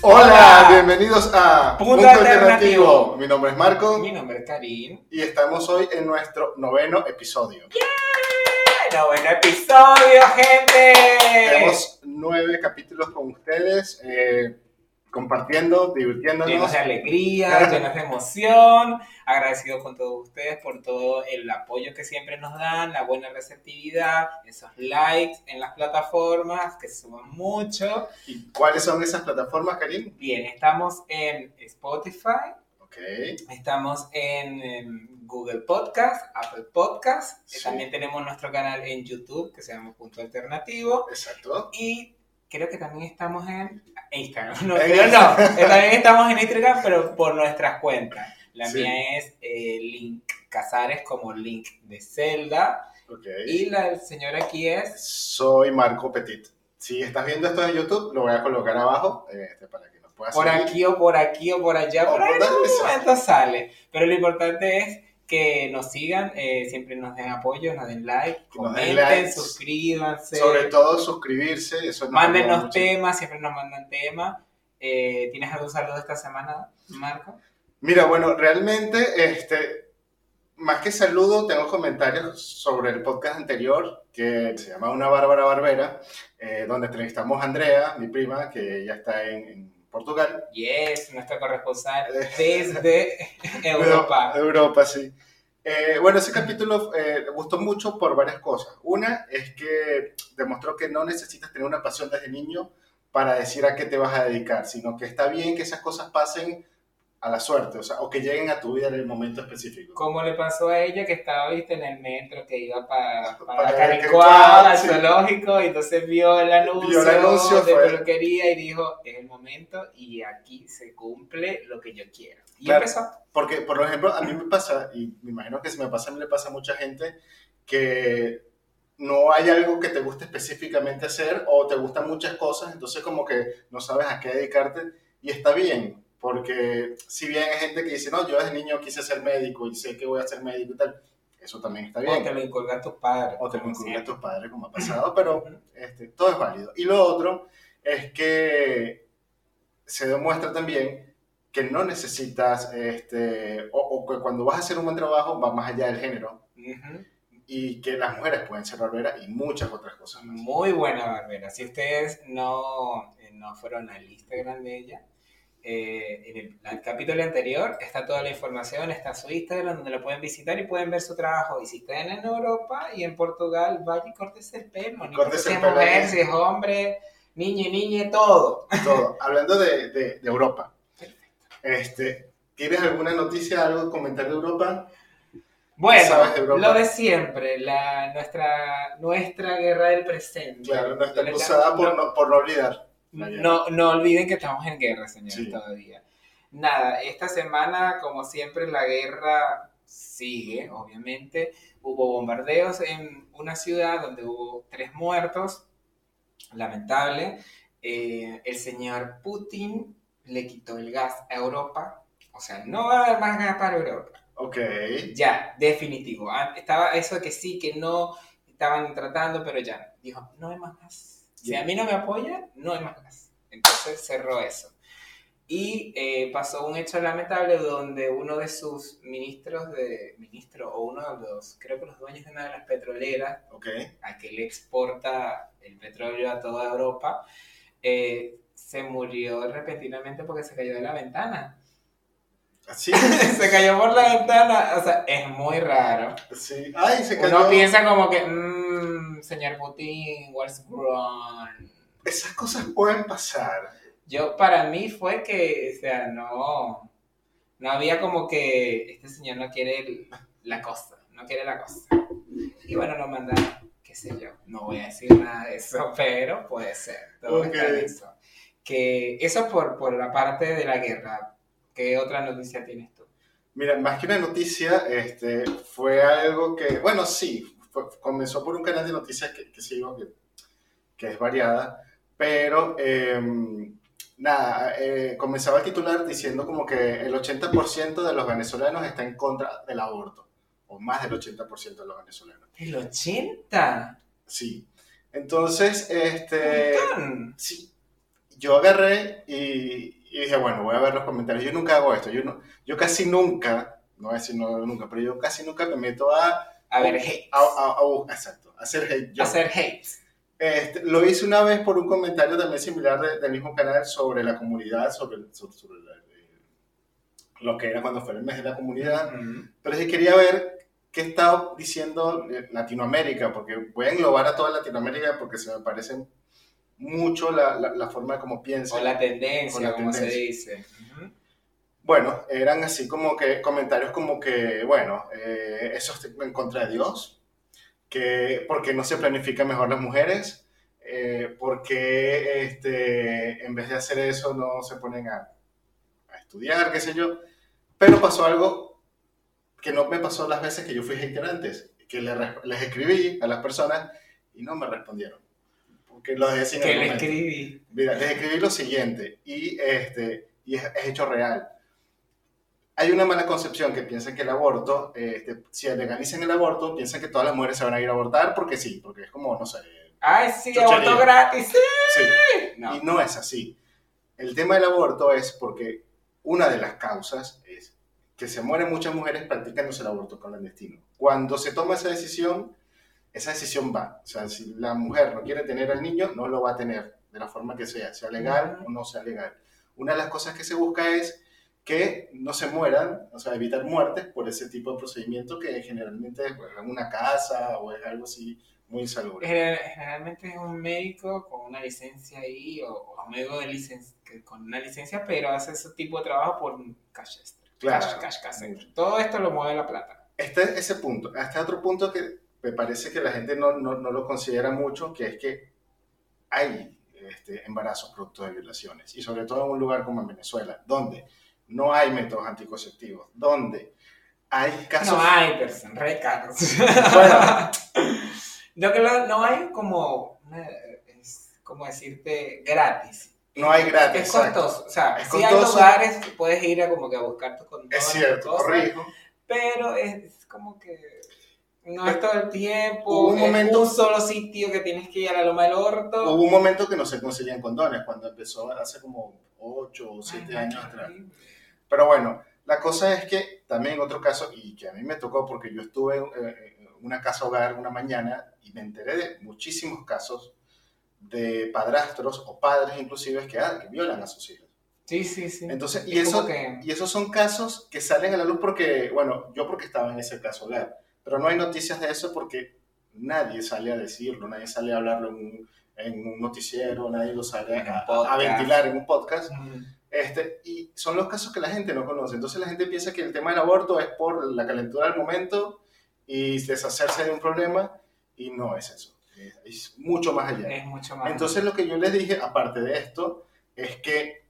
Hola, bienvenidos a Punto Alternativo. Mi nombre es Marco Mi nombre es Karim. y estamos hoy en nuestro noveno episodio. Noveno episodio, gente. Tenemos nueve capítulos con ustedes, eh, compartiendo, Llenos divirtiéndonos. de alegría, llenos de emoción. Agradecidos con todos ustedes por todo el apoyo que siempre nos dan, la buena receptividad, esos likes en las plataformas, que suman mucho. ¿Y cuáles son esas plataformas, Karim? Bien, estamos en Spotify, Ok, estamos en, em, Google Podcast, Apple Podcast. Sí. También tenemos nuestro canal en YouTube que se llama Punto Alternativo. exacto. Y creo que también estamos en Instagram. No, creo no. Eh, También estamos en Instagram, pero por nuestras cuentas. La Sí. mía es eh, Link Casares como Link de Zelda. Ok. Y la del señor aquí es. Soy Marco Petit. Si estás viendo esto en YouTube, lo voy a colocar abajo este, para que nos puedas Por seguir. aquí o por aquí o por allá. O Por ahí en algún momento sale. Pero lo importante es que nos sigan, eh, siempre nos den apoyo, nos den like, den comenten, likes. suscríbanse. Sobre todo suscribirse, eso nos Mándenos temas, siempre nos mandan temas. Eh, ¿Tienes algún saludo esta semana, Marco? Mira, bueno, realmente, este, más que saludo, tengo comentarios sobre el podcast anterior que se llama Una Bárbara Barbera, eh, donde entrevistamos a Andrea, mi prima, que ya está en, en Portugal. Yes, nuestro corresponsal desde Europa. Europa, sí. Eh, bueno, ese capítulo eh, me gustó mucho por varias cosas. Una es que demostró que no necesitas tener una pasión desde niño para decir a qué te vas a dedicar, sino que está bien que esas cosas pasen a la suerte, o sea, o que lleguen a tu vida en el momento específico. Como le pasó a ella que estaba viste en el metro que iba para, Para para Caricuao, al sí. zoológico, y entonces vio el anuncio, Vio el anuncio, de peluquería y dijo, es el momento y aquí se cumple lo que yo quiero. Y Claro. empezó. Porque, por ejemplo, a mí me pasa, y me imagino que si me pasa, a mí le pasa a mucha gente, que no hay algo que te guste específicamente hacer o te gustan muchas cosas, entonces como que no sabes a qué dedicarte y está bien, porque si bien hay gente que dice, no, yo desde niño quise ser médico y sé que voy a ser médico y tal, eso también está O bien. te lo inculcan tus padres. O te lo inculcan tus padres como ha pasado, pero este, todo es válido. Y lo otro es que se demuestra también que no necesitas, este, o, o que cuando vas a hacer un buen trabajo va más allá del género Ujú. y que las mujeres pueden ser barberas y muchas otras cosas más. Muy buena barbera. Si ustedes no, eh, no fueron al Instagram de ella, eh, en el, el capítulo anterior está toda la información, está su Instagram donde lo pueden visitar y pueden ver su trabajo. Y si están en Europa y en Portugal, vaya y córtese el pelo. No si el pelo mujer, si es hombre, niño, niña, todo. Todo. Hablando de, de- de Europa, este, ¿tienes alguna noticia, algo que comentar de Europa? Bueno, ¿Sabes de Europa? lo de siempre, la, nuestra, nuestra guerra del presente. Claro, La- acusada por no, por no olvidar. No, no olviden que estamos en guerra, señores, Sí. todavía. Nada, esta semana, como siempre, la guerra sigue, obviamente. Hubo bombardeos en una ciudad donde hubo tres muertos, lamentable. Eh, el señor Putin le quitó el gas a Europa, o sea, no va a haber más gas para Europa. Ok. Ya, definitivo. Ah, Estaba eso que sí, que no estaban tratando, pero ya. Dijo, no hay más gas. Si a mí no me apoyan, no hay más gas. Entonces cerró eso. Y eh, pasó un hecho lamentable donde uno de sus ministros de ministro o uno de los, creo que los dueños de una de las petroleras, Ok. a que le exporta el petróleo a toda Europa, eh, se murió repentinamente porque se cayó de la ventana. Así. se cayó por la ventana, o sea, es muy raro. Sí. Ay, se cayó. Uno piensa como que, mmm, señor Putin, what's wrong? Esas cosas pueden pasar. Yo, para mí fue que, o sea, no, no había como que este señor no quiere el- la cosa, no quiere la cosa. Y bueno, lo mandaron, qué sé yo, no voy a decir nada de eso, pero puede ser, todo está en eso. Que eso por, por la parte de la guerra. ¿Qué otra noticia tienes tú? Mira, más que una noticia, este, fue algo que, bueno, sí, fue- comenzó por un canal de noticias que, que sigo, que, que es variada, pero em, nada, eh, comenzaba el titular diciendo como que el 80% de los venezolanos está en contra del aborto, o más del 80% de los venezolanos. ¿El 80? Sí. Entonces, este... Sí. yo agarré y, y dije, bueno, voy a ver los comentarios. Yo nunca hago esto. Yo, no, yo casi nunca, no voy a decir no nunca, pero yo casi nunca me meto a... A ver, hate. a- a- a- exacto, hacer hate. yo. Hacer hate. Este, lo hice una vez por un comentario también similar de- del mismo canal sobre la comunidad, sobre, sobre, sobre la- eh, lo que era cuando fue el mes de la comunidad. Pero sí quería ver qué estaba diciendo eh, Latinoamérica, porque voy a englobar a toda Latinoamérica porque se me parece mucho la, la, la forma de cómo piensan. O la tendencia, O la como se dice. Bueno, eran así como que comentarios como que, bueno, eh, eso es en contra de Dios, que porque no se planifican mejor las mujeres, eh, porque este, en vez de hacer eso no se ponen a, a estudiar, qué sé yo. Pero pasó algo que no me pasó las veces que yo fui hater antes, que le res- les escribí a las personas y no me respondieron. Porque lo dejé sin Que le escribí. Mira, les escribí lo siguiente, y, este, y es, es hecho real. Hay una mala concepción que piensa que el aborto, este, si legalizan el aborto, piensan que todas las mujeres se van a ir a abortar porque sí, porque es como, no sé, Ay, sí, Chuchería. aborto gratis. sí. sí. No. Y no es así. El tema del aborto es porque una de las causas es que se mueren muchas mujeres practicándose el aborto clandestino. Cuando se toma esa decisión, esa decisión va. O sea, si la mujer no quiere tener al niño, no lo va a tener de la forma que sea, sea legal Ujú. o no sea legal. Una de las cosas que se busca es que no se mueran, o sea, evitar muertes por ese tipo de procedimiento que generalmente es pues, una casa o es algo así muy insalubre. General- Generalmente es un médico con una licencia ahí, o, o un médico de licencia, con una licencia, pero hace ese tipo de trabajo por un cash extra. Claro. Cash, cash, cash. Todo esto lo mueve la plata. Este ese punto. Este otro punto que me parece que la gente no, no, no lo considera mucho, que es que hay este, embarazos producto de violaciones. Y sobre todo en un lugar como en Venezuela, donde no hay métodos anticonceptivos, donde hay casos... No hay personas, re caros. Bueno. Creo que no hay como, una- es como decirte, gratis. No hay gratis, Es exacto. costoso. O sea, Es sí hay costoso. lugares que puedes ir a como que a buscar tu condón. Es cierto, corrijo. Pero es como que no es todo el tiempo. Hubo un momento- un solo sitio que tienes que ir a la loma del orto. Hubo un momento que no se conseguían condones, cuando empezó hace como 8 o Ay, 7 no, años atrás. horrible. Pero bueno, la cosa es que también en otro caso, y que a mí me tocó porque yo estuve eh, en una casa hogar una mañana y me enteré de muchísimos casos de padrastros o padres inclusive que, ah, que violan a sus hijos. Sí, sí, sí. Entonces, y, Es eso, que- y esos son casos que salen a la luz porque, bueno, yo porque estaba en ese caso hogar, pero no hay noticias de eso porque nadie sale a decirlo, nadie sale a hablarlo en un, en un noticiero, nadie lo sale a, a podcast. ventilar en un podcast. Mm. Este, y son los casos que la gente no conoce. Entonces la gente piensa que el tema del aborto es por la calentura del momento y deshacerse de un problema, y no es eso. Es, es mucho más allá. Es mucho más. Entonces lo que yo les dije, aparte de esto, es que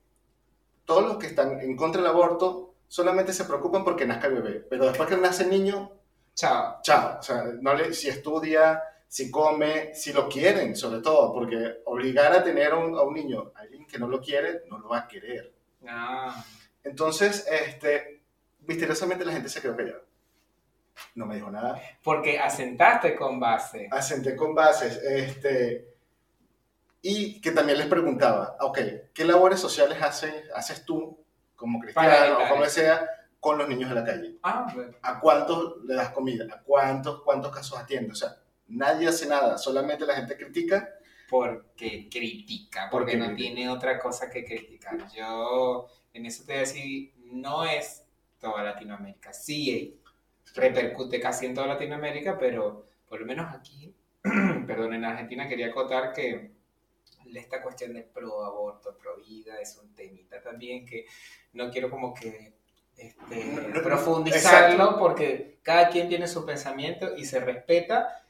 todos los que están en contra del aborto solamente se preocupan porque nazca el bebé, pero después que nace el niño, Chao. chao. O sea, no le, si estudia, si come, si lo quieren, sobre todo, porque obligar a tener a un, a un niño, a alguien que no lo quiere, no lo va a querer. No. Entonces, este, misteriosamente la gente se quedó callada. No me dijo nada. Porque asentaste con base. Asenté con bases. Este, y que también les preguntaba, ok, ¿qué labores sociales haces, haces tú como cristiano o como sea con los niños de la calle? Ah, bueno. ¿A cuántos le das comida? ¿A cuántos, cuántos casos atiendes? O sea, nadie hace nada, solamente la gente critica. porque critica, porque Porque no critica. tiene otra cosa que criticar. Yo en eso te voy a decir, no es toda Latinoamérica, sí repercute casi en toda Latinoamérica, pero por lo menos aquí, perdón, en Argentina quería acotar que esta cuestión de pro aborto, pro vida es un temita también que no quiero como que este, No, no, profundizarlo exacto. porque cada quien tiene su pensamiento y se respeta,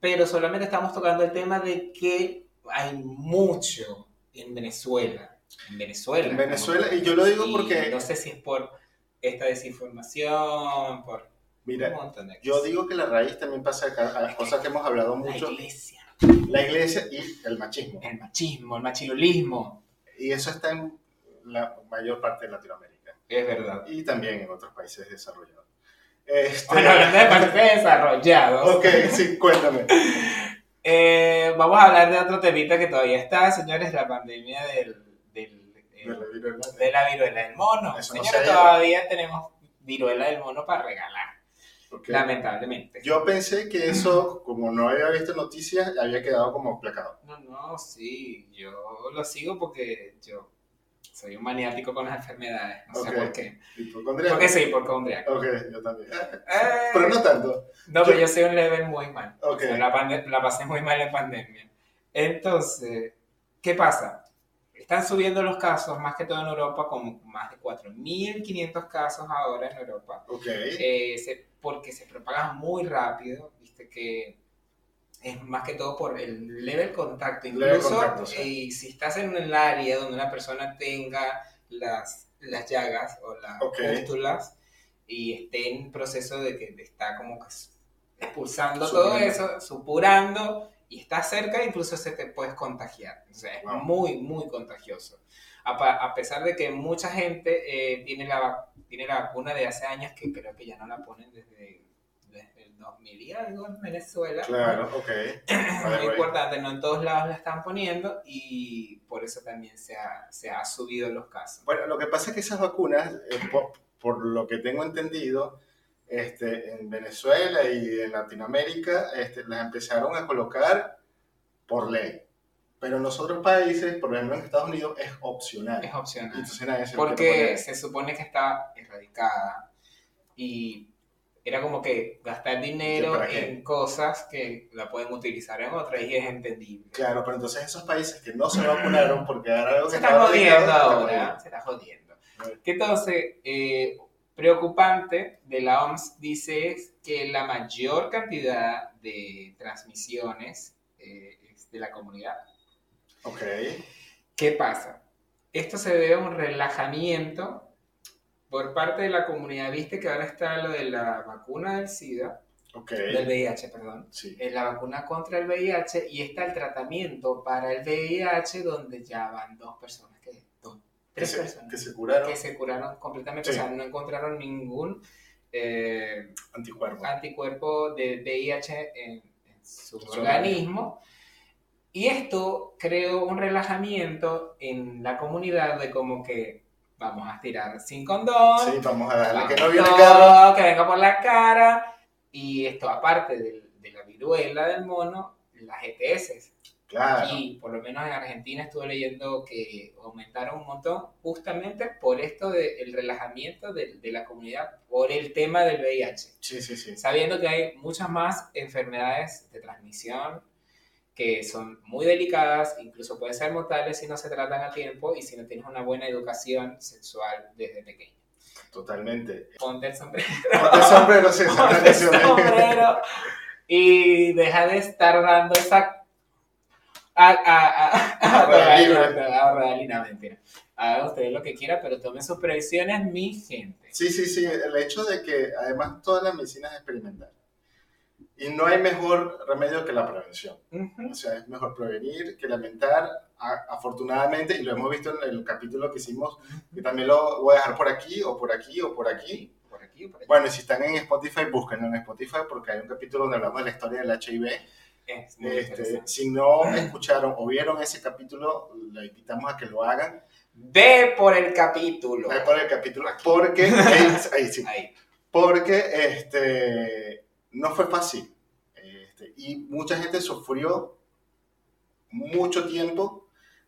pero solamente estamos tocando el tema de que hay mucho en Venezuela. En Venezuela. En Venezuela, como- y yo lo digo y porque- No sé si es por esta desinformación, por un Mira, montón de yo digo que la raíz también pasa a a las cosas que hemos hablado La mucho, iglesia, la iglesia y el machismo. el machismo, el machirulismo. Y eso está en la mayor parte de Latinoamérica Es verdad. y también en otros países desarrollados. Este, Bueno, hablando de países desarrollados. ok, sí, cuéntame. Eh, vamos a hablar de otro temita que todavía está, señores, la pandemia del, del, eh, De la viruela. de la viruela del mono. Eso no Señora, se ha ido. todavía tenemos viruela del mono para regalar, lamentablemente. Yo pensé que eso, como no había visto noticias, había quedado como placado. No, no, sí, yo lo sigo porque yo soy un maniático con las enfermedades, no Ok. sé por qué. ¿Hipocondríaco? Porque soy hipocondriaco. Ok, yo también. Eh, Pero no tanto. No, pero yo soy un level muy mal. Ok. O sea, la, pasé muy mal en pandemia. Entonces, ¿qué pasa? Están subiendo los casos, más que todo en Europa, con más de 4.500 casos ahora en Europa, Ok. eh, se- porque se propagan muy rápido, viste que es más que todo por el level contacto. Level Incluso contacto, sí. eh, si estás en el área donde una persona tenga las, las llagas o las Ok. pústulas y esté en proceso de que está como que expulsando Supurando. todo eso, supurando y está cerca, incluso se te puedes contagiar. O sea, es Wow. muy, muy contagioso. A, a pesar de que mucha gente eh, tiene, la, tiene la vacuna de hace años, que creo que ya no la ponen desde, desde el 2000 y algo en Venezuela. Claro, ok. Es Vale, muy importante, no en todos lados la están poniendo y por eso también se ha, se ha subido los casos. Bueno, lo que pasa es que esas vacunas, eh, por, por lo que tengo entendido, este, en Venezuela y en Latinoamérica este, las empezaron a colocar por ley. Pero en los otros países, por ejemplo en Estados Unidos, es opcional. Es opcional. Entonces se Porque se supone que está erradicada y era como que gastar dinero en cosas que la pueden utilizar en otras y es entendible. Claro, pero entonces esos países que no se vacunaron porque era algo que Se está jodiendo ahora, se está jodiendo. Que entonces, eh, preocupante de la OMS dice es que la mayor cantidad de transmisiones eh, es de la comunidad. Ok, ¿Qué pasa? Esto se debe a un relajamiento por parte de la comunidad. Viste que ahora está lo de la vacuna del SIDA, ok. del VIH, perdón. Sí. La vacuna contra el VIH y está el tratamiento para el VIH donde ya van dos personas, que dos, Que tres se, personas que se curaron que se curaron completamente, Sí. o sea, no encontraron ningún eh, anticuerpos. anticuerpo de VIH en, en su Su organismo. Y esto creó un relajamiento en la comunidad de como que vamos a tirar sin condón, Sí, vamos a darle que no viene carro. que venga por la cara. Y esto aparte del- de, la viruela del mono, las ETS. Claro. Y por lo menos en Argentina estuve leyendo que aumentaron un montón justamente por esto del relajamiento de, de la comunidad, por el tema del VIH. Sí, sí, sí. Sabiendo que hay muchas más enfermedades de transmisión que son muy delicadas, incluso pueden ser mortales si no se tratan a tiempo y si no tienes una buena educación sexual desde pequeño. Totalmente. Ponte el sombrero, Ponte el sombrero, sí, ponte el sombrero y deja de estar dando esa... A, a, a, mentira. Hagan ustedes lo que quieran, pero tomen sus previsiones, mi gente. Sí, sí, sí. El hecho de que además toda la medicina es experimental. Y no hay mejor remedio que la prevención. Ujú. O sea, es mejor prevenir que lamentar. A- afortunadamente, y lo hemos visto en el capítulo que hicimos, que también lo voy a dejar por aquí, o por aquí, o por aquí. Por aquí por allá. Bueno, y si están en Spotify, búsquenlo en Spotify porque hay un capítulo donde hablamos de la historia del HIV. Es Este, si no escucharon o vieron ese capítulo, le invitamos a que lo hagan. Ve por el capítulo. Ve por el capítulo porque ahí, ahí sí, Ahí. porque este no fue fácil Este, y mucha gente sufrió mucho tiempo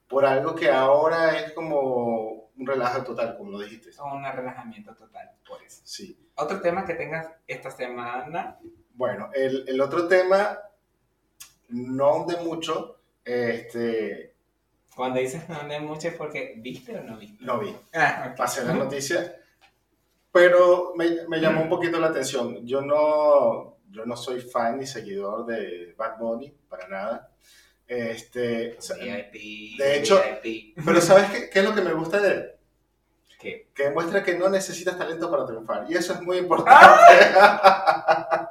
por algo que ahora es como un relajo total, como lo dijiste. Un relajamiento total, por eso. Sí. Otro tema que tengas esta semana. Bueno, el, el otro tema no de mucho, este, Cuando dices no de mucho es porque viste o no viste. no vi. Ah, pasé la noticia, pero me, me llamó un poquito la atención. Yo no, yo no soy fan ni seguidor de Bad Bunny, para nada. Este, o sea, VIP, de hecho- VIP. pero ¿sabes qué, qué es lo que me gusta de él? ¿Qué? Que demuestra que no necesitas talento para triunfar. Y eso es muy importante.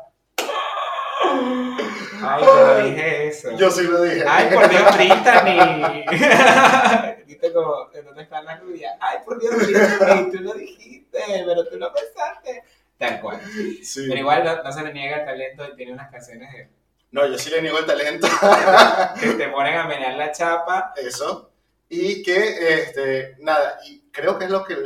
Ay, yo no dije eso. Yo sí lo dije. Ay, por Dios, Brittany. Viste como, ¿en dónde está la rubia? Ay, por Dios, Brittany, tú lo dijiste, pero tú lo pensaste. Tal cual. Sí. Pero igual no, no se le niega el talento y tiene unas canciones de- No, yo sí le niego el talento. que te ponen a menear la chapa. Eso. Y que, este, nada, y creo que es lo que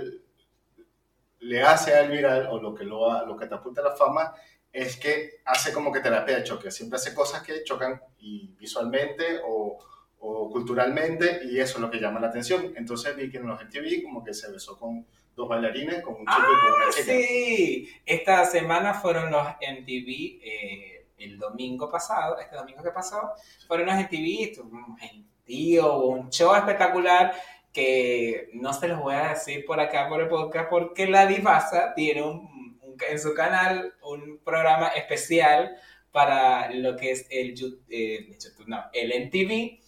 le hace al viral o lo que, lo, lo que te apunta a la fama es que hace como que terapia de choque. Siempre hace cosas que chocan y visualmente o, o, culturalmente y eso es lo que llama la atención. Entonces vi que en los MTV como que se besó con dos bailarines, con un chico y con una Ah, chica. sí. Esta semana fueron los MTV, eh, el domingo pasado, este domingo que pasó, fueron los MTV, un gentío, un show espectacular que no se los voy a decir por acá por el podcast porque la Divasa tiene un, un- en su canal un programa especial para lo que es el, eh, YouTube, no, el MTV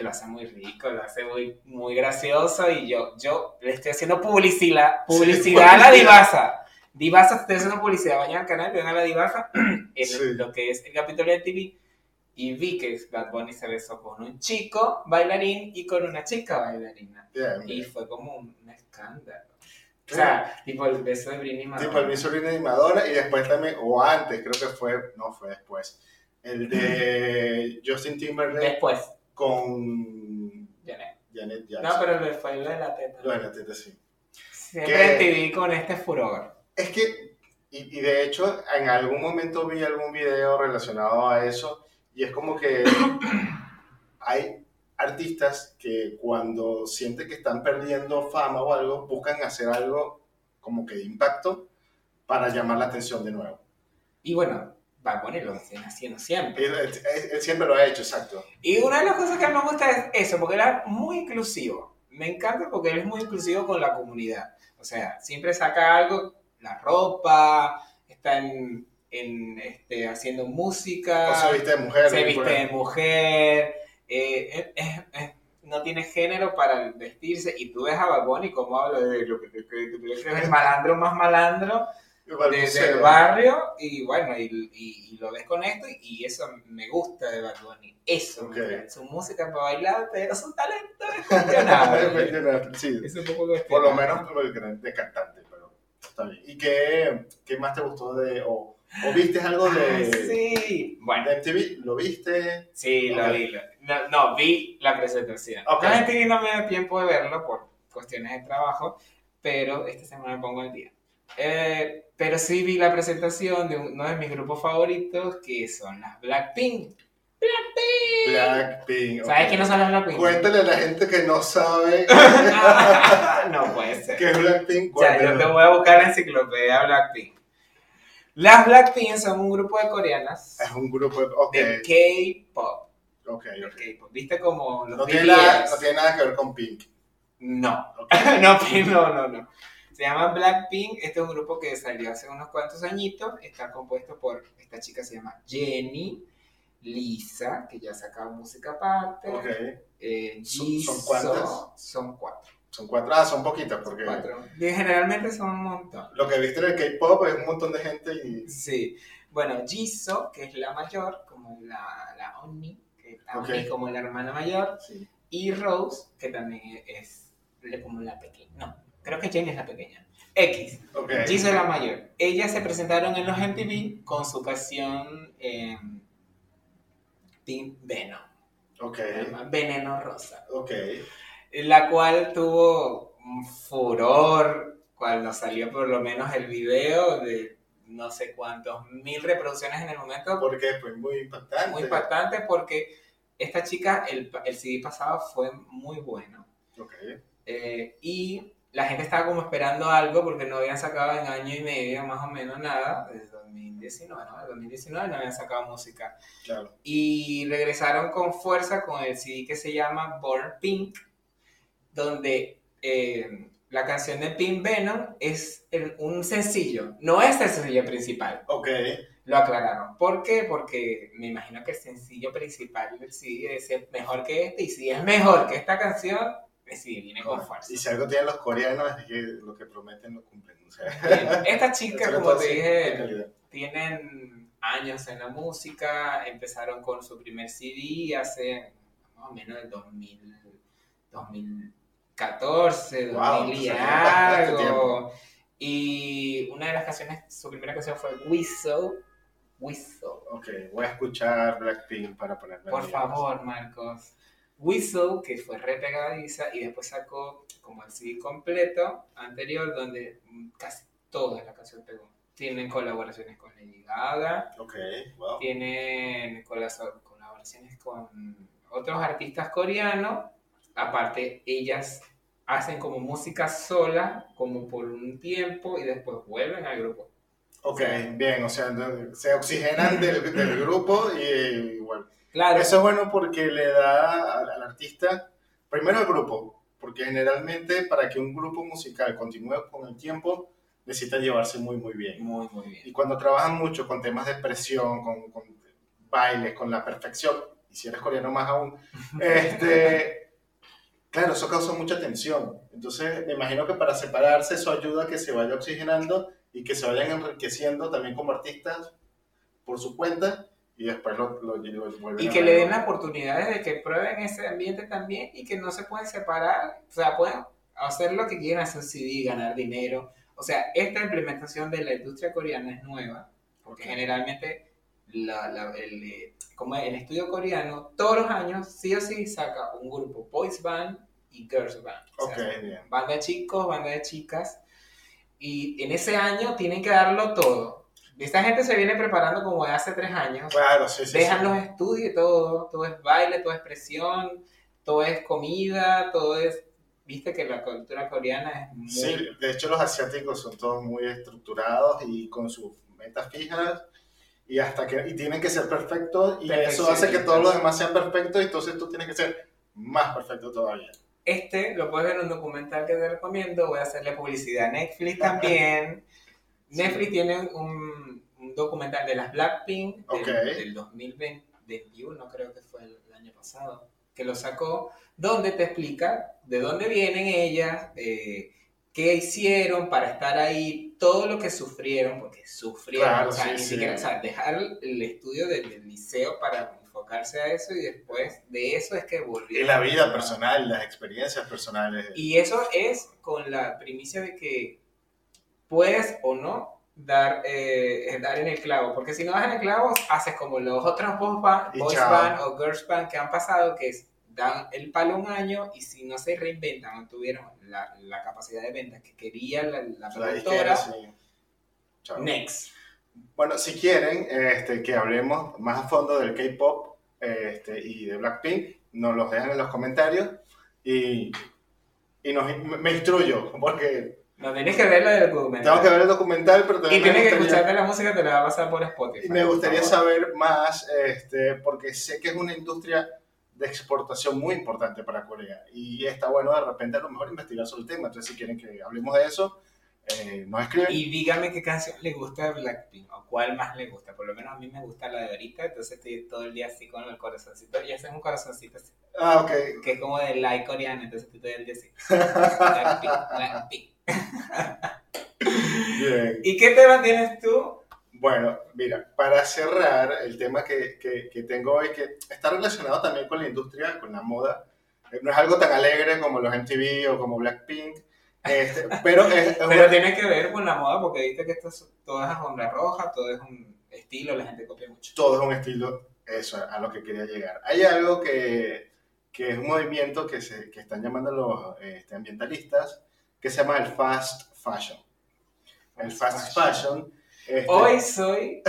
que lo hace muy rico, lo hace muy, muy gracioso y yo, yo le estoy haciendo publicidad, publicidad a la. Divasa. Divasa, estoy haciendo publicidad, vayan al canal, vean a la Divasa en Sí. lo que es el capítulo de TV y vi que Bad Bunny se besó con un chico bailarín y con una chica bailarina. Bien, Y fue como un escándalo. O sea, tipo el beso de Britney Madonna. Tipo el Sobrina de Madonna y después también, o antes, creo que fue, no fue después, el de Justin Timberlake Después, con Janet. Janet No, Jackson. pero le fue lo de la teta. Bueno, teta, sí. Siempre ¿Qué? en TV con este furor. Es que, y, y de hecho, en algún momento vi algún video relacionado a eso y es como que hay artistas que cuando sienten que están perdiendo fama o algo, buscan hacer algo como que de impacto para llamar la atención de nuevo. Y bueno, Bad Bunny lo siguen haciendo siempre. Él, él- él siempre lo ha hecho, exacto. Y una de las cosas que me gusta es eso, porque él es muy inclusivo. Me encanta porque él es muy inclusivo con la comunidad. O sea, siempre saca algo, la ropa, está en, en, este, haciendo música, O se viste de mujer. se viste de mujer, eh, es- es- es- no tiene género para vestirse. Y tú ves a Bad Bunny como habla de lo que, que- que que es el malandro más malandro de- no del barrio y bueno, y, y- y lo ves con esto y eso me gusta de Bad Bunny. Eso, Ok. me gusta. su música para bailar, pero su talento es cuestionable. Sí, es un poco por lo menos como el gran- de cantante, pero está bien. ¿Y qué, qué más te gustó de, o, o viste algo de, Ah, sí, bueno, de MTV? ¿Lo viste? sí, lo Ok. vi. lo- no, no, vi la presentación. Ok. No he tenido medio tiempo de verlo por cuestiones de trabajo, pero esta semana me pongo al día. Eh, pero sí vi la presentación de uno de mis grupos favoritos, que son las Blackpink. Blackpink. ¿Sabes ok. quiénes son las Blackpink? Cuéntale a la gente que no sabe no puede ser. qué es Blackpink. O sea, yo te voy a buscar la enciclopedia Blackpink. Las Blackpink son un grupo de coreanas Es un grupo de... Ok, de K-pop. ok, de ok. K-pop. ¿Viste como los No tiene, nada, no tiene nada que ver con Pink. No. No, Pink, no, no, no. Se llama Blackpink. Este es un grupo que salió hace unos cuantos añitos. Está compuesto por esta chica se llama Jenny, Lisa, que ya ha sacado música aparte. Ok. eh, ¿Son- Jisoo. son cuántas? Son cuatro. Son cuatro. Ah, son poquitas porque cuatro. Generalmente son un montón. lo que viste en el K-pop es un montón de gente y... Sí. Bueno, Jisoo, que es la mayor, como la, la Oni, que Oni Ok. como la hermana mayor, Sí. y Rose, que también es como la pequeña. No, creo que Jenny es la pequeña. X. Ok. Jisoo es la mayor. Ellas se presentaron en los MTV con su canción eh, Team Venom, Ok. se llama Veneno Rosa, Ok. la cual tuvo un furor cuando salió por lo menos el video de no sé cuántos mil reproducciones en el momento. Porque fue muy impactante. Muy impactante porque esta chica, el, el CD pasado fue muy bueno. Ok. Eh, y la gente estaba como esperando algo porque no habían sacado en año y medio más o menos nada, desde 2019, ¿no? Desde 2019 no habían sacado música. Claro. Y regresaron con fuerza con el CD que se llama Born Pink, donde eh, la canción de Pink Venom es el- un sencillo, no es el sencillo principal. Ok. Lo aclararon. ¿Por qué? Porque me imagino que el sencillo principal del CD es mejor que este, y si es mejor que esta canción, CD viene con fuerza. Y si algo tienen los coreanos es que lo que prometen lo cumplen. O sea, Estas chicas, como te sí, dije, tienen años en la música, empezaron con su primer CD hace más o menos el 2000, 2014, Wow, 2000 y algo. Y una de las canciones, su primera canción fue Whistle. Whistle. Ok, voy a escuchar Blackpink para ponerme Por favor, Marcos. Whistle, que fue re pegadiza, y después sacó como el CD completo anterior, donde casi toda la canción pegó. Tienen colaboraciones con Lady Gaga, Ok, wow. tienen colaboraciones con otros artistas coreanos. Aparte, ellas hacen como música sola, como por un tiempo, y después vuelven al grupo. Ok, bien, o sea, se oxigenan del, del grupo y igual. Claro, Eso es bueno porque le da al, al artista, primero al grupo, porque generalmente para que un grupo musical continúe con el tiempo, necesita llevarse muy, muy bien. muy, muy bien. Y cuando trabajan mucho con temas de expresión, con, con bailes, con la perfección, y si eres coreano más aún, este, claro, eso causa mucha tensión. Entonces, me imagino que para separarse eso ayuda a que se vaya oxigenando y que se vayan enriqueciendo también como artistas por su cuenta y después lo, lo, lo vuelven Y a que le den las oportunidades de que prueben ese ambiente también y que no se pueden separar, o sea, pueden hacer lo que quieran, hacer CD, ganar dinero. O sea, esta implementación de la industria coreana es nueva, porque generalmente la- la- el, eh, como el estudio coreano todos los años sí o sí saca un grupo boys band y girls band. O bien. banda de chicos, banda de chicas. Y en ese año tienen que darlo todo. Esta gente se viene preparando como de hace tres años. Claro, sí, sí. Dejan sí. los estudios y todo, todo es baile, todo es presión, todo es comida, todo es, viste que la cultura coreana es muy... Sí, de hecho los asiáticos son todos muy estructurados y con sus metas fijas y hasta que y tienen que ser perfectos y eso hace que todos los demás sean perfectos y entonces tú tienes que ser más perfecto todavía. Este lo puedes ver en un documental que te recomiendo, voy a hacerle publicidad a Netflix también. Netflix tiene un, un documental de las Blackpink del, Ok. del 2021, creo que fue el, el año pasado, que lo sacó, donde te explica de dónde vienen ellas, eh, qué hicieron para estar ahí, todo lo que sufrieron, porque sufrieron, Claro, o sea, sí, ni sí. siquiera, o sea, dejar el estudio del, del liceo para enfocarse a eso y después de eso es que Y volvieron. la vida personal, las experiencias personales. y eso es con la primicia de que puedes o no dar, eh, dar en el clavo, porque si no das en el clavo, haces como los otros boys band, boys band o girls band que han pasado, que es dan el palo un año y si no se reinventan, no tuvieron la, la capacidad de venta que quería la, la La productora, sí. Next. Bueno, si quieren este, que hablemos más a fondo del K-pop este, y de Blackpink, nos los dejan en los comentarios y, y nos, me instruyo, porque No tienes que ver la documental. tengo que ver el documental, pero y también me tienes que escucharte la música, te la va a pasar por Spotify. Y me gustaría saber más, este, porque sé que es una industria de exportación muy importante para Corea. Y está bueno de repente a lo mejor investigar sobre el tema. Entonces, si quieren que hablemos de eso, eh, nos escriben. Y dígame qué canción le gusta de Blackpink o cuál más le gusta. Por lo menos a mí me gusta la de ahorita, entonces estoy todo el día así con el corazoncito. Y ese es un corazoncito así, Ah, ok. que es como de like coreano, entonces estoy todo el día así. Blackpink, Blackpink. Bien. ¿Y qué tema tienes tú? Bueno, mira, para cerrar el tema que, que, que tengo hoy, que está relacionado también con la industria, con la moda, eh, no es algo tan alegre como los MTV o como Blackpink, este, pero es, es Pero una- tiene que ver con la moda porque viste que esto es, todo es alfombra roja, todo es un estilo, la gente copia mucho. todo es un estilo, eso, a lo que quería llegar. Hay algo que, que es un movimiento que, se, que están llamando los este, ambientalistas, que se llama el fast fashion. El fast fashion. este, Hoy soy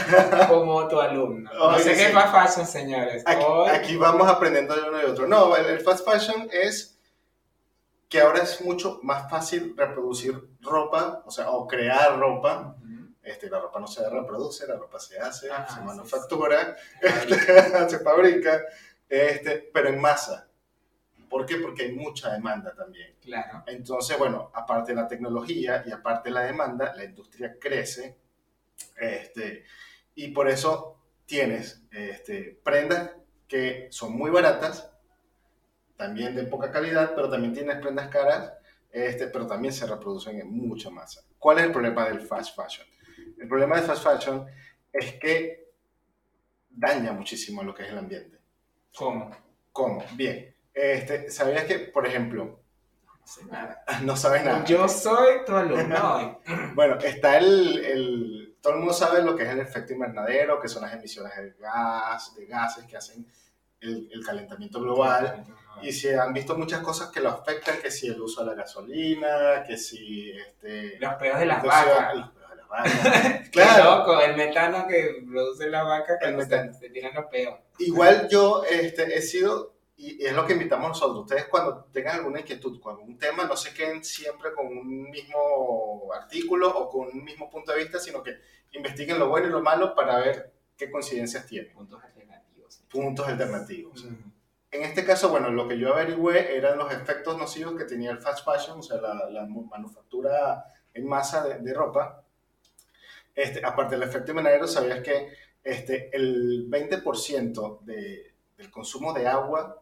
como tu alumno. No sé qué sí. es fast fashion, señores. Aquí, Hoy aquí vamos aprendiendo de uno y otro. No, el, el fast fashion es que ahora es mucho más fácil reproducir ropa, o sea, o crear ropa. Este, la ropa no se reproduce, la ropa se hace, Ajá, se sí, manufactura, Ahorita. se fabrica, este, pero en masa. ¿Por qué? Porque hay mucha demanda también. Claro. Entonces, bueno, aparte de la tecnología y aparte de la demanda, la industria crece. Este, y por eso tienes este, prendas que son muy baratas, también de poca calidad, pero también tienes prendas caras, este, pero también se reproducen en mucha masa. ¿Cuál es el problema del fast fashion? El problema del fast fashion es que daña muchísimo lo que es el ambiente. ¿Cómo? ¿Cómo? Bien. Este, ¿Sabías que, por ejemplo, No sé nada. no sabes nada? Yo soy tu alumno. Bueno, está el, el- Todo el mundo sabe lo que es el efecto invernadero, que son las emisiones de gas, de gases que hacen el, el calentamiento global y se han visto muchas cosas que lo afectan, que si el uso de la gasolina, que si... Este, Los peos de las vacas. Los peos de las vacas. Claro. loco, el metano que produce la vaca El cuando metano. se, se tiran los. Igual yo este, he sido, y es lo que invitamos nosotros, ustedes cuando tengan alguna inquietud con algún tema, no se queden siempre con un mismo artículo o con un mismo punto de vista, sino que investiguen lo bueno y lo malo para ver qué coincidencias tienen, Puntos alternativos. puntos alternativos. Mm. En este caso, bueno, lo que yo averigüé eran los efectos nocivos que tenía el fast fashion, o sea, la, la manufactura en masa de, de ropa. Este, aparte del efecto invernadero, sabías que este, el 20% de, del consumo de agua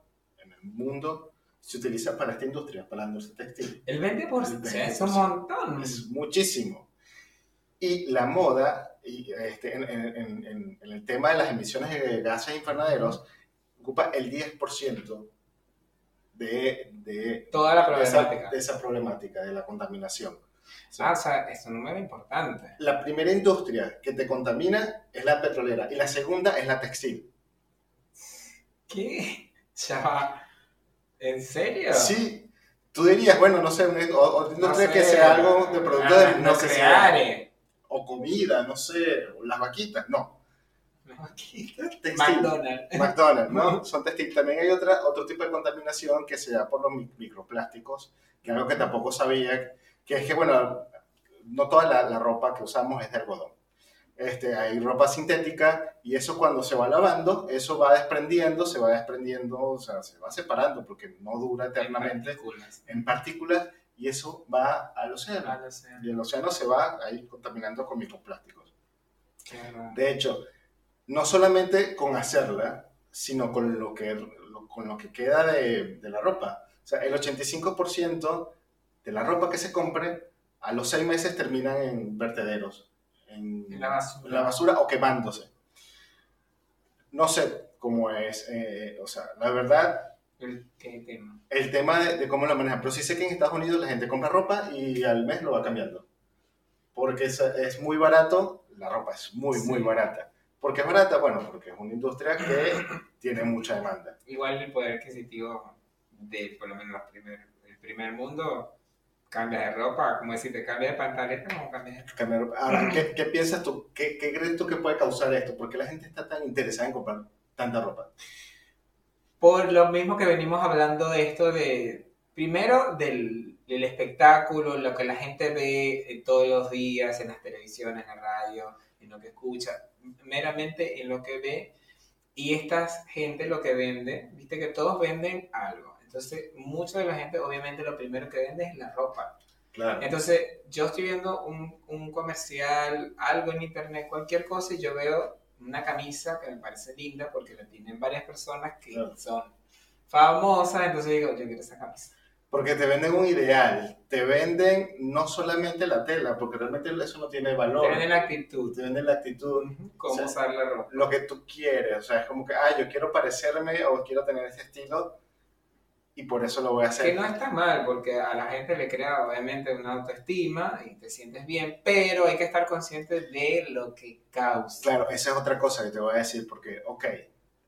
mundo se utiliza para esta industria, para la industria textil. El 20%, El 20%. es un montón. Es muchísimo. Y la moda, y, este, en, en- en- en- el tema de las emisiones de gases invernaderos, ocupa el 10% de, de, Toda la de esa, problemática. de esa problemática, de la contaminación. O sea, Ah, o sea, es un número importante. la primera industria que te contamina es la petrolera y la segunda es la textil. ¿Qué? Ya. ¿En serio? Sí, tú dirías, bueno, no sé, una No industria sé. que sea algo de producto Ah, de necesidad. nucleares. O comida, no sé, o las vaquitas, no. Textil. McDonald's. McDonald's, ¿no? Son textiles. También hay otra, otro tipo de contaminación que se da por los mi- microplásticos, que es algo que tampoco sabía, que es que, bueno, no toda la, la ropa que usamos es de algodón. Este, hay ropa sintética y eso cuando se va lavando, eso va desprendiendo, se va desprendiendo, o sea, se va separando porque no dura eternamente Partículas. en partículas y eso va al océano. lo sé. Y el océano se va ahí contaminando con microplásticos. Raro. De hecho, no solamente con hacerla, sino con lo que, lo- con lo que queda de, de la ropa. O sea, el 85% de la ropa que se compre a los seis meses terminan en vertederos, en, En la basura. en la basura o quemándose. No sé cómo es, eh, o sea, la verdad, El- ¿Qué tema? el tema de, de cómo lo manejan, pero sí sé que en Estados Unidos la gente compra ropa y al mes lo va cambiando. Porque es, es muy barato, la ropa es muy, muy Sí. barata. ¿Por qué es barata? Bueno, porque es una industria que tiene mucha demanda. Igual el poder adquisitivo de por lo menos los primer, el primer mundo cambia de ropa, como decir, te cambia de pantaleta, como cambia de Cambiar ropa. Ahora, ¿qué, qué piensas tú? ¿Qué, ¿Qué crees tú que puede causar esto? ¿Por qué la gente está tan interesada en comprar tanta ropa? Por lo mismo que venimos hablando de esto de, primero del, del espectáculo, lo que la gente ve eh, todos los días en las televisiones, en la radio, en lo que escucha, meramente en lo que ve. Y esta gente lo que vende, viste que todos venden algo. Entonces, mucha de la gente obviamente lo primero que vende es la ropa. Claro. Entonces, yo estoy viendo un, un comercial, algo en internet, cualquier cosa, y yo veo una camisa que me parece linda porque la tienen varias personas que Claro. son famosas, entonces digo, yo quiero esa camisa. Porque te venden un ideal. Te venden no solamente la tela, porque realmente eso no tiene valor. Te venden la actitud, Te venden la actitud, cómo Sí. usar la ropa. lo que tú quieres. O sea, es como que, ah, yo quiero parecerme o quiero tener ese estilo y por eso lo voy a hacer. Que no está mal, porque a la gente le crea obviamente una autoestima y te sientes bien, pero hay que estar consciente de lo que causa. Claro, esa es otra cosa que te voy a decir, porque, ok,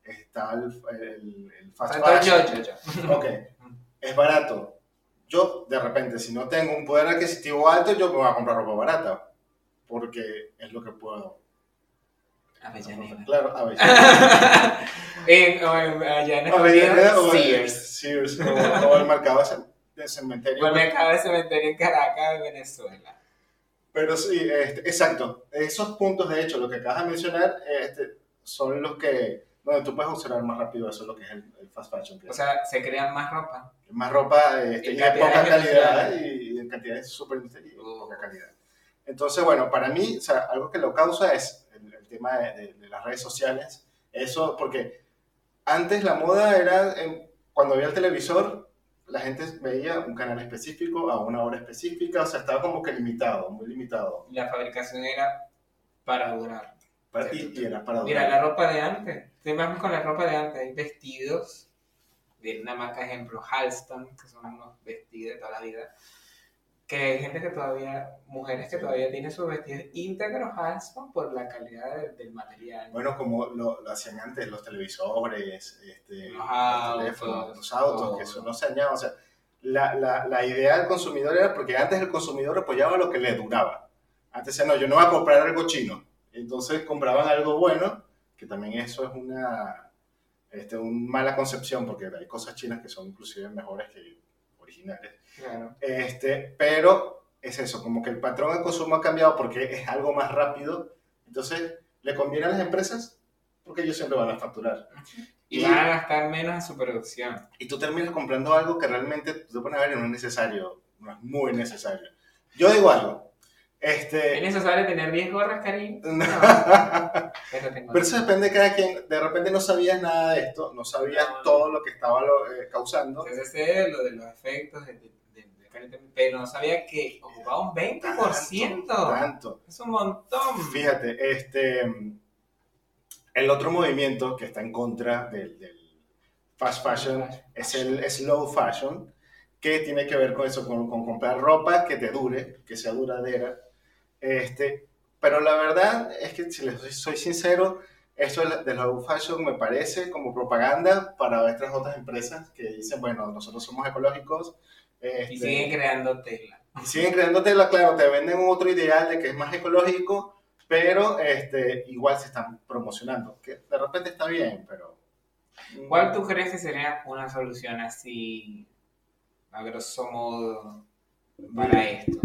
está el, el, el fast fashion. yo, yo, yo. Ok, es barato. Yo, de repente, si no tengo un poder adquisitivo alto, yo me voy a comprar ropa barata, porque es lo que puedo. Avellaneda. Claro, a ver. en, o en, Avellaneda o Sears. Sears, o, o el mercado de cem- de cementerio. O el mercado de cementerio en Caracas, Venezuela. Pero sí, este, exacto. Esos puntos, de hecho, lo que acabas de mencionar, este, son los que, donde tú puedes observar más rápido eso, lo que es el, el fast fashion. O sea, se crean más ropa. más ropa este, y de poca calidad y, y en cantidades súper y de poca calidad. Entonces, bueno, para mí, o sea, algo que lo causa es tema de, de- de las redes sociales. Eso, porque antes la moda era, en- cuando había el televisor, la gente veía un canal específico a una hora específica, o sea, estaba como que limitado, muy limitado. La fabricación era para durar. Para- y, y era para Mira, durar. la ropa de antes. Te vas con la ropa de antes. Hay vestidos de una marca, ejemplo, Halston, que son unos vestidos de toda la vida, que hay gente que todavía, mujeres que todavía tienen sus vestidos íntegros Halston por la calidad de- del material. Bueno, como lo, lo hacían antes, los televisores, este, Los autos, teléfonos, los autos, todo. que eso no se añade. O sea, la, la, la idea del consumidor era porque antes el consumidor apoyaba lo que le duraba. Antes decía, no, yo no voy a comprar algo chino. Entonces compraban algo bueno, que también eso es una, este, una mala concepción, porque hay cosas chinas que son inclusive mejores que originales. Claro. Este, pero es eso, como que el patrón de consumo ha cambiado porque es algo más rápido. Entonces, ¿le conviene a las empresas? Porque ellos siempre van a facturar. Y, Y- van a gastar menos en su producción. Y tú terminas comprando algo que realmente tú te pones a ver y no es necesario, no es muy necesario. Yo digo algo. ¿Es Este, necesario tener 10 gorras, Karim? No. Pero tengo pero eso depende de cada quien. De repente no sabías nada de esto, no sabías No, no. todo lo que estaba lo- eh, causando. Entonces sé lo de los efectos de, de, pero no sabía que ocupaba un 20%. Tanto. Es un montón. Fíjate, este, el otro movimiento que está en contra del, del fast fashion es el slow fashion, que tiene que ver con eso, con, con comprar ropa que te dure, que sea duradera. Este, pero la verdad es que, si les soy, soy sincero, esto del del slow fashion me parece como propaganda para estas otras empresas que dicen, bueno, nosotros somos ecológicos. este, Y siguen creando tela. y siguen creando tela, claro, te venden otro ideal de que es más ecológico, pero este, igual se están promocionando, que de repente está bien, pero... ¿Cuál tú crees que sería una solución así, a grosso modo, para esto?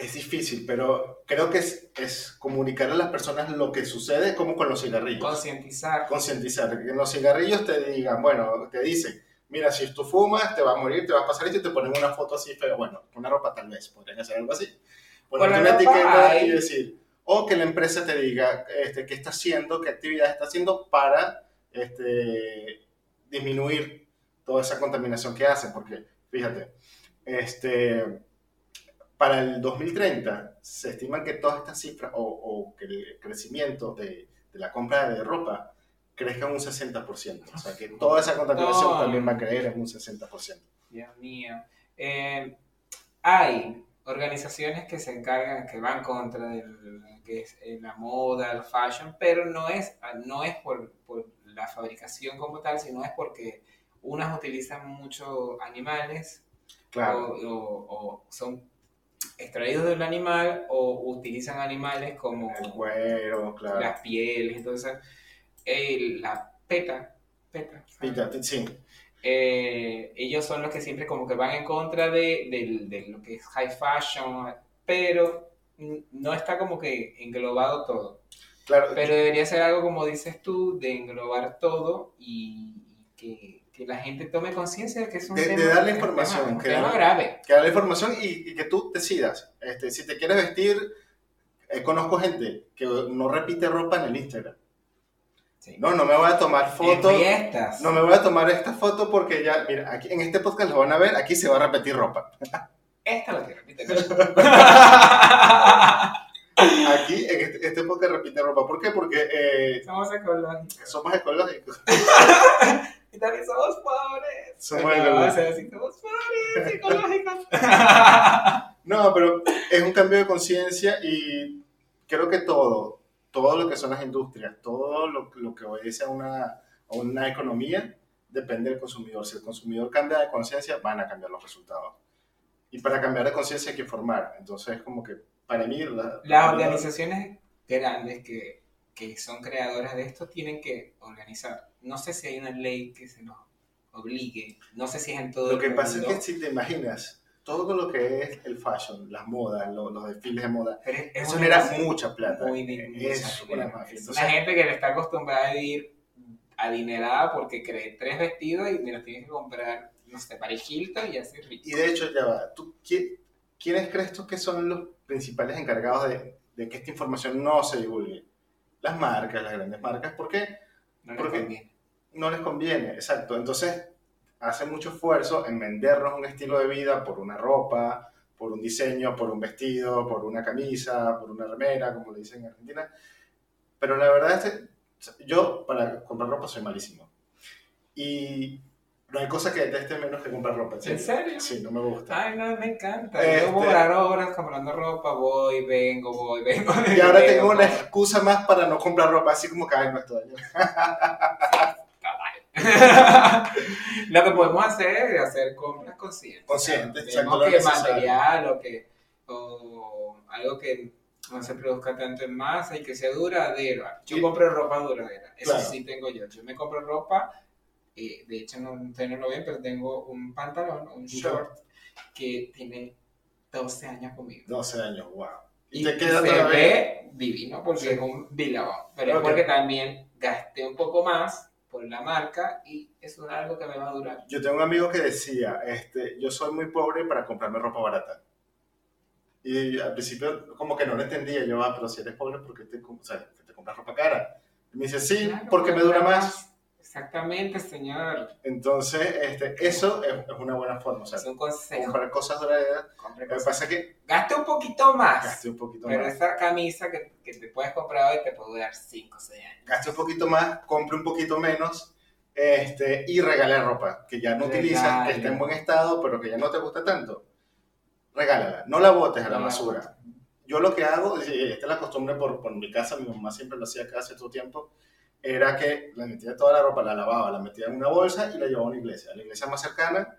Es difícil, pero creo que es, es comunicar a las personas lo que sucede como con los cigarrillos. Concientizar. Concientizar, que en los cigarrillos te digan, bueno, te dicen, mira, si tú fumas, te va a morir, te va a pasar esto y te ponen una foto así, pero bueno, una ropa tal vez, podrían hacer algo así. Ponerte Con una etiqueta hay- y decir, o que la empresa te diga este, qué está haciendo, qué actividad está haciendo para este, disminuir toda esa contaminación que hace, porque fíjate, este, para el 2030 se estima que todas estas cifras o, o que el crecimiento de, de la compra de ropa crezca un 60%. O sea que toda esa contaminación No. también va a creer en un 60%. Dios mío. Eh, hay organizaciones que se encargan, que van contra que es eh, la moda, el fashion, pero no es, no es por, por la fabricación como tal, sino es porque unas utilizan mucho animales Claro. o, o- o son extraídos del animal o utilizan animales como El cuero, claro. las pieles, entonces el- la PETA, PETA, Pita, sí. eh, ellos son los que siempre como que van en contra de, del- de lo que es high fashion, pero no está como que englobado todo. Claro, Pero debería ser algo como dices tú, de englobar todo y que, que la gente tome conciencia de que es un De- de tema, darle un información, tema- un que tema darle- grave. que da la información y, y que tú decidas. Este, si te quieres vestir, eh, conozco gente que no repite ropa en el Instagram. Sí. No, no me voy a tomar fotos. No me voy a tomar esta foto porque ya, mira, aquí en este podcast lo van a ver, aquí se va a repetir ropa. Esta la que repite. Aquí en este, este podcast repite ropa. ¿Por qué? Porque eh, somos ecológicos. somos ecológicos. Y también somos pobres. Somos Pero ecológicos. vamos a decir, somos pobres, ecológicos. No, pero es un cambio de conciencia y creo que todo, todo lo que son las industrias, todo lo, lo que obedece a una, a una economía, depende del consumidor. Si el consumidor cambia de conciencia, van a cambiar los resultados. Y para cambiar de conciencia hay que informar. Entonces, como que para mí... la- Las organizaciones grandes que, que son creadoras de esto tienen que organizar. No sé si hay una ley que se los obligue. No sé si es en todo Lo el que pasa es que si te imaginas, todo lo que es el fashion, las modas, lo- los desfiles de moda, pero es- es eso genera mucha plata. muy di- es una mafia. Es Entonces, una gente que le está acostumbrada a vivir adinerada porque cree tres vestidos y me los tienes que comprar, no sé, para el Hilton y así rico. Y de hecho, ya va, ¿tú, qui- ¿quiénes crees tú que son los principales encargados de, de que esta información no se divulgue? Las marcas, las grandes marcas, ¿por qué? No les conviene. No les conviene, exacto. Entonces, hacen mucho esfuerzo en vendernos un estilo de vida por una ropa, por un diseño, por un vestido, por una camisa, por una remera, como le dicen en Argentina. Pero la verdad es que yo para comprar ropa soy malísimo. Y No hay cosa que deteste menos que comprar ropa. ¿En serio? Sí, no me gusta. Ay, no, me encanta. Este- Yo durar horas comprando ropa, voy, vengo, voy, vengo. Y ahora vengo, tengo una excusa más para no comprar ropa, así como que, ay, no estoy. Lo que podemos hacer es hacer compras conscientes. Conscientes, exacto, que material o que o algo que no se produzca tanto en masa y que sea duradero. Yo compro ropa duradera, eso Claro. sí tengo yo. Yo me compro ropa, eh, de hecho no, ustedes no lo ven, pero tengo un pantalón, un short que tiene 12 años conmigo. 12 años, wow. Y, Y te queda se ve divino porque Sí. es un bilabón. Pero Ok. es porque también gasté un poco más por la marca y es un algo que me va a durar. Yo tengo un amigo que decía, este, yo soy muy pobre para comprarme ropa barata. Y al principio como que no lo entendía, yo, ah, pero si eres pobre, ¿por qué te, o sea, te compras ropa cara? Y me dice, sí, Claro, porque me dura más. Exactamente, señor. Entonces, este, eso es, es una buena forma, o sea, Es un consejo. comprar cosas duraderas. Lo que pasa es que Gaste un poquito más. gaste un poquito Pero más. esa camisa que, que te puedes comprar hoy te puede durar 5 o 6 años. Gaste un poquito más, compre un poquito menos este, y regale ropa que ya no Regale. utilizas, que está en buen estado, pero que ya no te gusta tanto. Regálala, no la botes a la basura. Yo lo que hago, esta es la costumbre por, por mi casa, mi mamá siempre lo hacía cada cierto tiempo, era que le metía toda la ropa, la lavaba, la metía en una bolsa y la llevaba a una iglesia. La iglesia más cercana,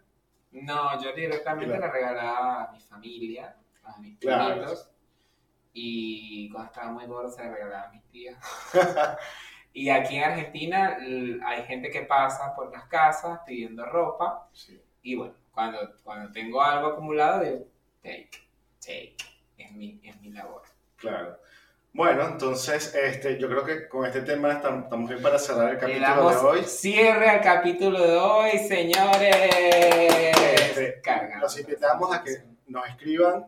No, yo directamente la regalaba a mi familia, a mis Claro. primitos. Y cuando estaba muy gordo se la regalaba a mis tías. y aquí en Argentina hay gente que pasa por las casas pidiendo ropa. sí, Y bueno, cuando, cuando tengo algo acumulado, digo, take, take. Es mi, es mi labor. claro. Bueno, entonces este, yo creo que con este tema estamos, bien para cerrar el capítulo de hoy. cierre al capítulo de hoy, señores. Este, Los invitamos a que nos escriban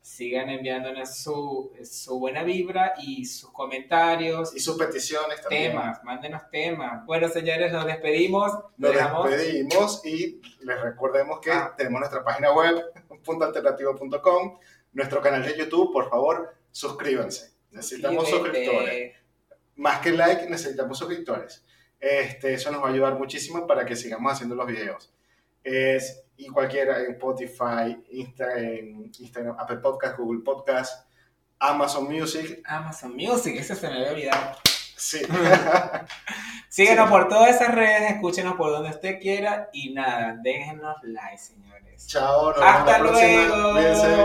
sigan enviándonos su, su buena vibra y sus comentarios, y sus peticiones también. temas, mándenos temas. Bueno, señores, nos despedimos. Nos Dejamos- despedimos y les recordemos que Ah. tenemos nuestra página web, puntoalternativo.com, nuestro canal de YouTube, por favor, suscríbanse. Necesitamos suscriptores. Más que like, necesitamos suscriptores. Este, eso nos va a ayudar muchísimo para que sigamos haciendo los videos. Es, y cualquiera en Spotify, Insta- en Instagram, Apple Podcast, Google Podcast, Amazon Music. Amazon Music, eso se me había olvidado. Sí. Síguenos Sí. por todas esas redes, escúchenos por donde usted quiera y nada, déjenos like, señores. Chao, nos vemos Hasta la próxima. luego. Cuídense.